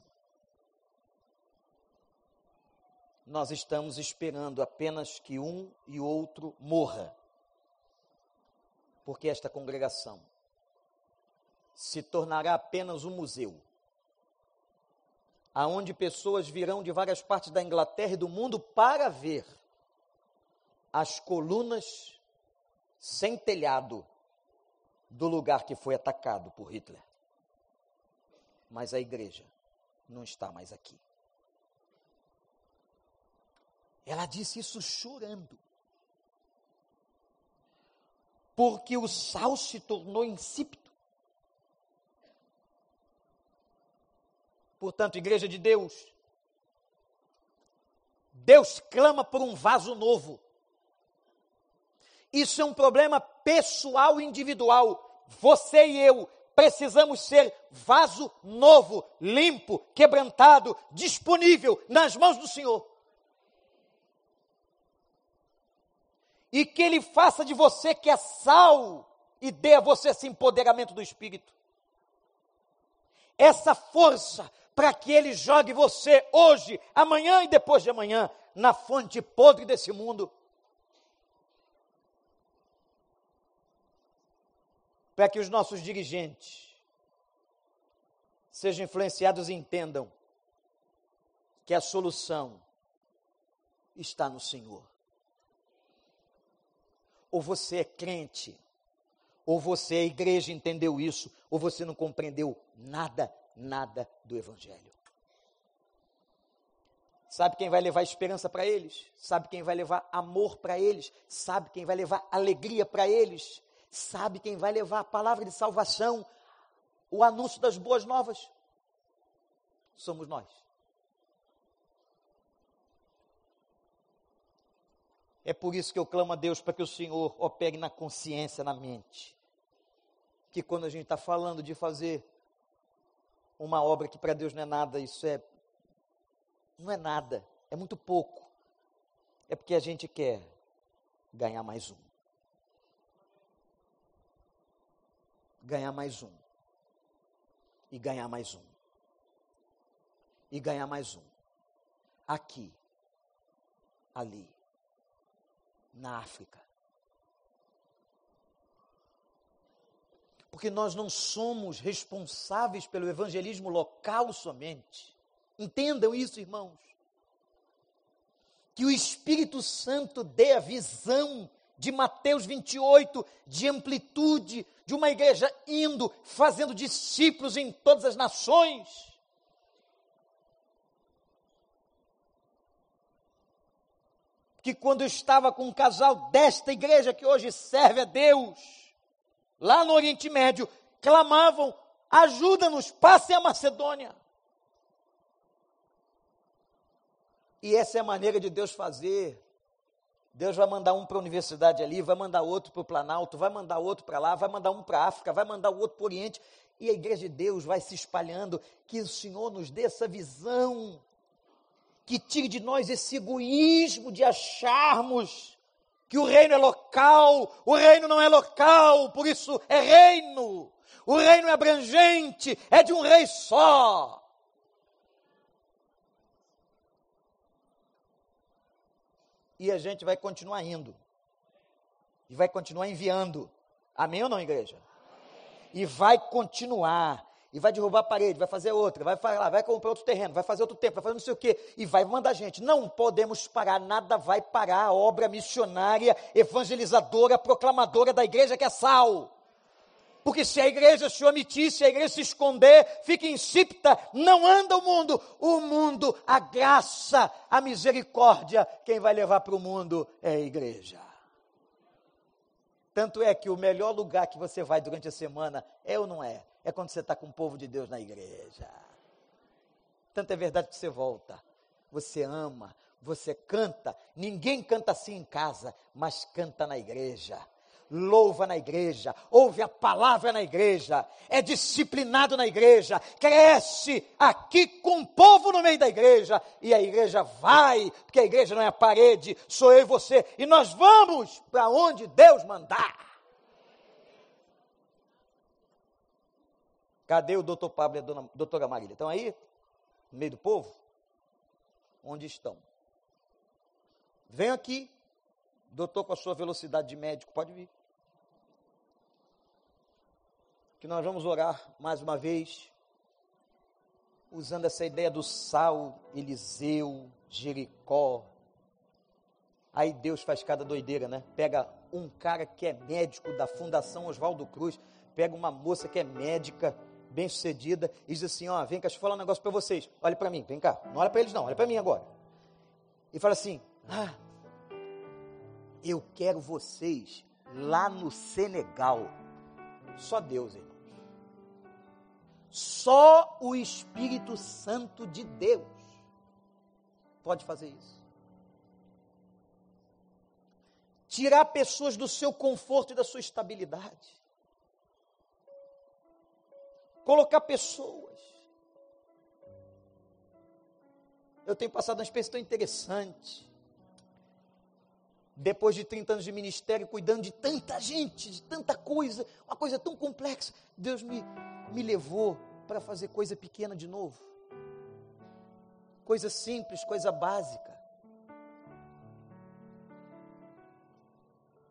Nós estamos esperando apenas que um e outro morra. Porque esta congregação se tornará apenas um museu, aonde pessoas virão de várias partes da Inglaterra e do mundo para ver as colunas sem telhado do lugar que foi atacado por Hitler. Mas a igreja não está mais aqui. Ela disse isso chorando. Porque o sal se tornou insípido. Portanto, igreja de Deus, Deus clama por um vaso novo. Isso é um problema pessoal e individual. Você e eu precisamos ser vaso novo, limpo, quebrantado, disponível nas mãos do Senhor. E que Ele faça de você que é sal e dê a você esse empoderamento do Espírito. Essa força para que Ele jogue você hoje, amanhã e depois de amanhã na fonte podre desse mundo. Para que os nossos dirigentes sejam influenciados e entendam que a solução está no Senhor. Ou você é crente, ou você é igreja, entendeu isso, ou você não compreendeu nada, nada do Evangelho. Sabe quem vai levar esperança para eles? Sabe quem vai levar amor para eles? Sabe quem vai levar alegria para eles? Sabe quem vai levar a palavra de salvação, o anúncio das boas novas? Somos nós. É por isso que eu clamo a Deus para que o Senhor opere na consciência, na mente. Que quando a gente está falando de fazer uma obra que para Deus não é nada, isso é. Não é nada, é muito pouco. É porque a gente quer ganhar mais um. Ganhar mais um. E ganhar mais um. E ganhar mais um. Aqui. Ali na África. Porque nós não somos responsáveis pelo evangelismo local somente. Entendam isso, irmãos. Que o Espírito Santo dê a visão de Mateus 28, de amplitude, de uma igreja indo, fazendo discípulos em todas as nações que quando eu estava com um casal desta igreja que hoje serve a Deus, lá no Oriente Médio, clamavam: ajuda-nos, passem a Macedônia. E essa é a maneira de Deus fazer. Deus vai mandar um para a universidade ali, vai mandar outro para o Planalto, vai mandar outro para lá, vai mandar um para a África, vai mandar outro para o Oriente. E a igreja de Deus vai se espalhando. Que o Senhor nos dê essa visão que tire de nós esse egoísmo de acharmos que o reino é local, o reino não é local, por isso é reino. O reino é abrangente, é de um rei só. E a gente vai continuar indo. E vai continuar enviando. Amém ou não, igreja? E vai continuar e vai derrubar a parede, vai fazer outra, vai falar, vai comprar outro terreno, vai fazer outro tempo, vai fazer não sei o quê, e vai mandar gente. Não podemos parar, nada vai parar a obra missionária, evangelizadora, proclamadora da igreja que é sal. Porque se a igreja se omitir, se a igreja se esconder, fica insípida, não anda o mundo. O mundo, a graça, a misericórdia, quem vai levar para o mundo é a igreja. Tanto é que o melhor lugar que você vai durante a semana é ou não é? É quando você está com o povo de Deus na igreja. Tanto é verdade que você volta, você ama, você canta. Ninguém canta assim em casa, mas canta na igreja louva na igreja, ouve a palavra na igreja, é disciplinado na igreja, cresce aqui com o povo no meio da igreja, e a igreja vai, porque a igreja não é a parede, sou eu e você, e nós vamos para onde Deus mandar. Cadê o doutor Pablo e a dona, doutora Marília? Estão aí? No meio do povo? Onde estão? Vem aqui, doutor com a sua velocidade de médico, pode vir que nós vamos orar mais uma vez, usando essa ideia do sal, Eliseu, Jericó. Aí Deus faz cada doideira, né? Pega um cara que é médico da Fundação Oswaldo Cruz, pega uma moça que é médica, bem sucedida, e diz assim: Ó, vem cá, deixa eu falar um negócio para vocês. Olha para mim, vem cá. Não olha para eles, não, olha para mim agora. E fala assim: Ah, eu quero vocês lá no Senegal. Só Deus, hein? Só o Espírito Santo de Deus pode fazer isso. Tirar pessoas do seu conforto e da sua estabilidade. Colocar pessoas. Eu tenho passado uma experiência tão interessante. Depois de 30 anos de ministério, cuidando de tanta gente, de tanta coisa, uma coisa tão complexa, Deus me me levou para fazer coisa pequena de novo. Coisa simples, coisa básica.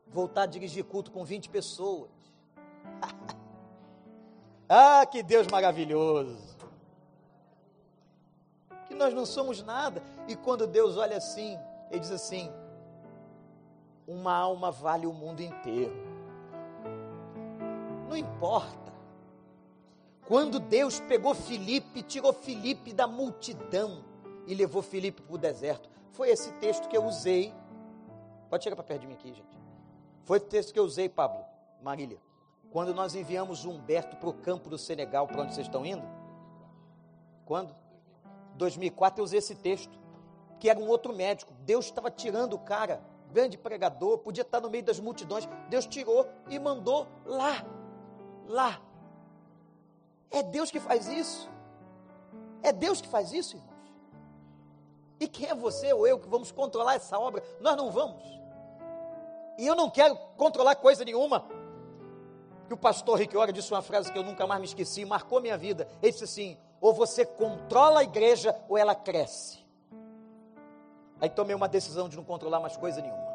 Voltar a dirigir culto com 20 pessoas. Ah, que Deus maravilhoso. Que nós não somos nada. E quando Deus olha assim, Ele diz assim: uma alma vale o mundo inteiro. Não importa quando Deus pegou Filipe, tirou Filipe da multidão e levou Filipe para o deserto. Foi esse texto que eu usei. Pode chegar para perto de mim aqui, gente. Foi o texto que eu usei, Pablo, Marília. Quando nós enviamos o Humberto para o campo do Senegal, para onde vocês estão indo? Quando? 2004 eu usei esse texto, que era um outro médico. Deus estava tirando o cara, grande pregador, podia estar no meio das multidões. Deus tirou e mandou lá, lá, é Deus que faz isso. É Deus que faz isso, irmãos. E quem é você ou eu que vamos controlar essa obra? Nós não vamos. E eu não quero controlar coisa nenhuma. Que o pastor Rick Ora disse uma frase que eu nunca mais me esqueci, marcou minha vida. Ele disse assim: ou você controla a igreja ou ela cresce. Aí tomei uma decisão de não controlar mais coisa nenhuma.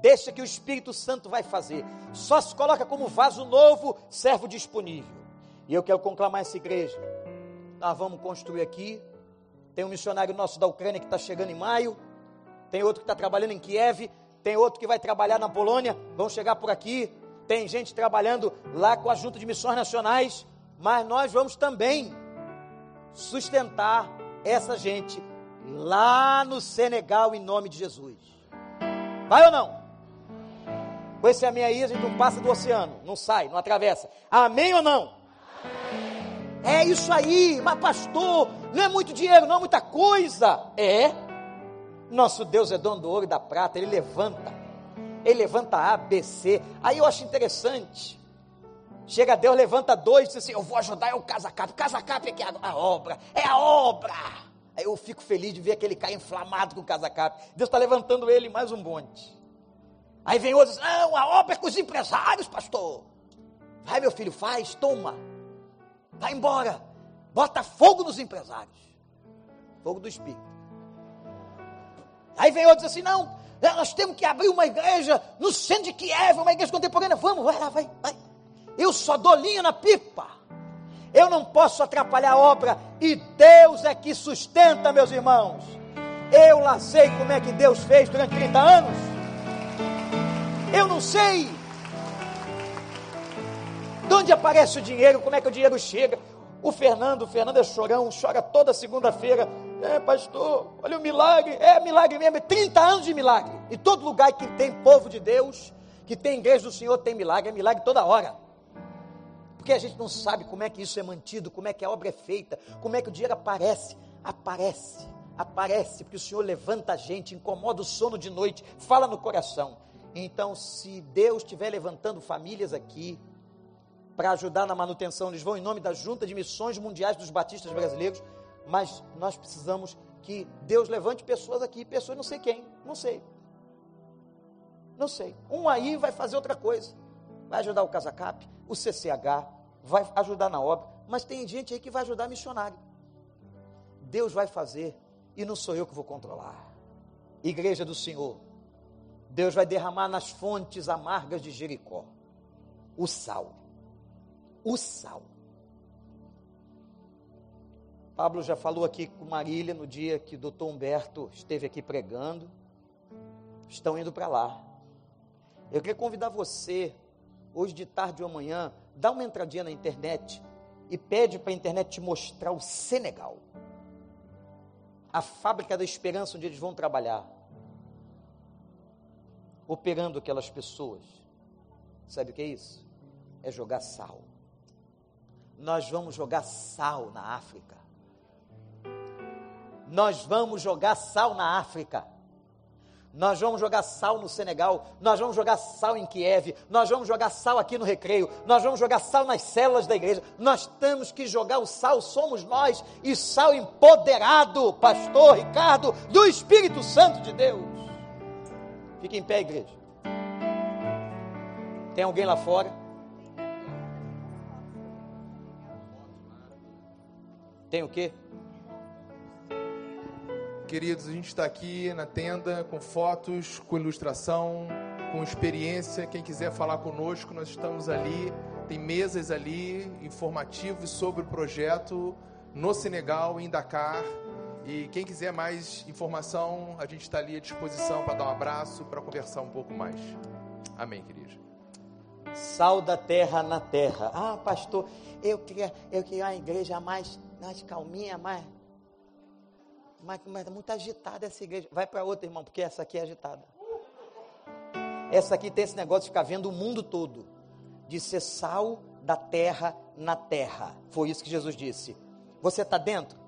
Deixa que o Espírito Santo vai fazer. Só se coloca como vaso novo, servo disponível. E eu quero conclamar essa igreja. Nós vamos construir aqui. Tem um missionário nosso da Ucrânia que está chegando em maio. Tem outro que está trabalhando em Kiev. Tem outro que vai trabalhar na Polônia. Vão chegar por aqui. Tem gente trabalhando lá com a Junta de Missões Nacionais. Mas nós vamos também sustentar essa gente lá no Senegal em nome de Jesus. Vai ou não? Com esse amém aí, a gente não passa do oceano, não sai, não atravessa. Amém ou não? É isso aí, mas pastor, não é muito dinheiro, não é muita coisa. É. Nosso Deus é dono do ouro e da prata, ele levanta. Ele levanta A, B, C. Aí eu acho interessante. Chega Deus, levanta dois diz assim: Eu vou ajudar, é o Casacap. Casacap é é a obra, é a obra. Aí eu fico feliz de ver aquele cara inflamado com o Casacap. Deus está levantando ele mais um monte. Aí vem outros, não, a obra é com os empresários, pastor. Vai, meu filho, faz, toma. Vai embora. Bota fogo nos empresários. Fogo do Espírito. Aí vem outros assim, não, nós temos que abrir uma igreja no centro de Kiev, uma igreja contemporânea. Vamos, vai lá, vai, vai. Eu só dou linha na pipa. Eu não posso atrapalhar a obra. E Deus é que sustenta, meus irmãos. Eu lá sei como é que Deus fez durante 30 anos. Eu não sei. onde aparece o dinheiro, como é que o dinheiro chega. O Fernando, o Fernando é chorão, chora toda segunda-feira. É, pastor, olha o milagre. É milagre mesmo, é 30 anos de milagre. E todo lugar que tem povo de Deus, que tem igreja do Senhor, tem milagre. É milagre toda hora. Porque a gente não sabe como é que isso é mantido, como é que a obra é feita, como é que o dinheiro aparece. Aparece, aparece, porque o Senhor levanta a gente, incomoda o sono de noite, fala no coração. Então, se Deus estiver levantando famílias aqui, para ajudar na manutenção. Eles vão em nome da Junta de Missões Mundiais dos Batistas Brasileiros, mas nós precisamos que Deus levante pessoas aqui, pessoas não sei quem, não sei. Não sei. Um aí vai fazer outra coisa. Vai ajudar o Casacap, o CCH, vai ajudar na obra, mas tem gente aí que vai ajudar missionário. Deus vai fazer e não sou eu que vou controlar. Igreja do Senhor, Deus vai derramar nas fontes amargas de Jericó o sal o sal. Pablo já falou aqui com Marília no dia que o doutor Humberto esteve aqui pregando. Estão indo para lá. Eu queria convidar você, hoje de tarde ou amanhã, dá uma entradinha na internet e pede para a internet te mostrar o Senegal. A fábrica da esperança onde eles vão trabalhar. Operando aquelas pessoas. Sabe o que é isso? É jogar sal nós vamos jogar sal na África. Nós vamos jogar sal na África. Nós vamos jogar sal no Senegal, nós vamos jogar sal em Kiev, nós vamos jogar sal aqui no Recreio, nós vamos jogar sal nas células da igreja. Nós temos que jogar o sal, somos nós, e sal empoderado, pastor Ricardo, do Espírito Santo de Deus. Fique em pé, igreja. Tem alguém lá fora? Tem o quê? Queridos, a gente está aqui na tenda com fotos, com ilustração, com experiência. Quem quiser falar conosco, nós estamos ali. Tem mesas ali informativos sobre o projeto no Senegal, em Dakar. E quem quiser mais informação, a gente está ali à disposição para dar um abraço, para conversar um pouco mais. Amém, queridos. Sal da terra na terra. Ah, pastor, eu queria, eu queria uma igreja mais mais calminha, mais, mais, mais muito agitada essa igreja. Vai para outra, irmão, porque essa aqui é agitada. Essa aqui tem esse negócio de ficar vendo o mundo todo, de ser sal da terra na terra. Foi isso que Jesus disse. Você está dentro?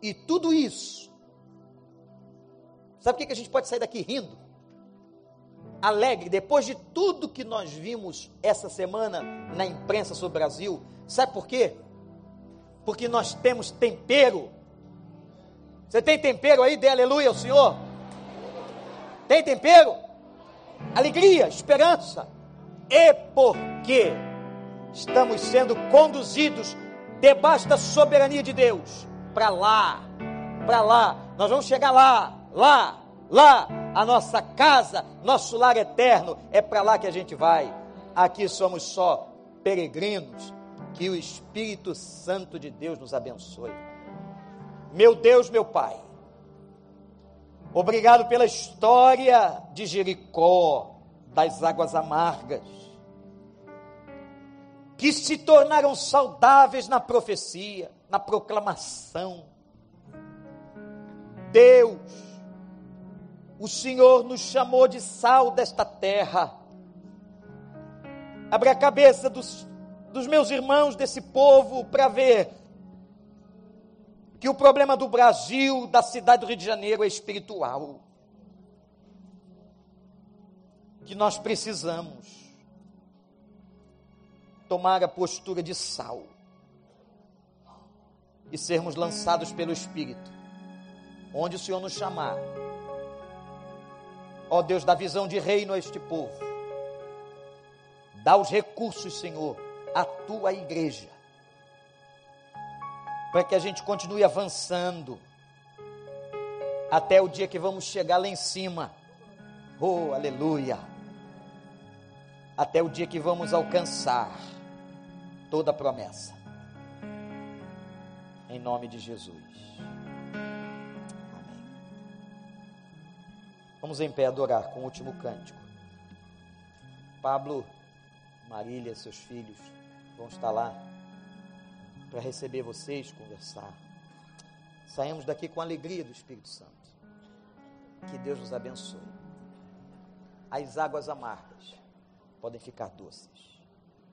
E tudo isso. Sabe o que a gente pode sair daqui rindo? Alegre, depois de tudo que nós vimos essa semana na imprensa sobre o Brasil. Sabe por quê? porque nós temos tempero. Você tem tempero aí? Dê aleluia ao Senhor. Tem tempero? Alegria, esperança. E porque estamos sendo conduzidos debaixo da soberania de Deus para lá, para lá. Nós vamos chegar lá, lá, lá. A nossa casa, nosso lar eterno é para lá que a gente vai. Aqui somos só peregrinos que o Espírito Santo de Deus nos abençoe. Meu Deus, meu Pai, obrigado pela história de Jericó, das águas amargas, que se tornaram saudáveis na profecia, na proclamação. Deus, o Senhor nos chamou de sal desta terra. Abre a cabeça dos dos meus irmãos desse povo para ver que o problema do Brasil, da cidade do Rio de Janeiro é espiritual. Que nós precisamos tomar a postura de sal e sermos lançados pelo Espírito, onde o Senhor nos chamar. Ó Deus, dá visão de reino a este povo. Dá os recursos, Senhor a tua igreja, para que a gente continue avançando até o dia que vamos chegar lá em cima. Oh, aleluia! Até o dia que vamos alcançar toda a promessa. Em nome de Jesus. Amém. Vamos em pé adorar com o último cântico. Pablo Marília, seus filhos vão estar lá para receber vocês, conversar. Saímos daqui com alegria do Espírito Santo. Que Deus nos abençoe. As águas amargas podem ficar doces.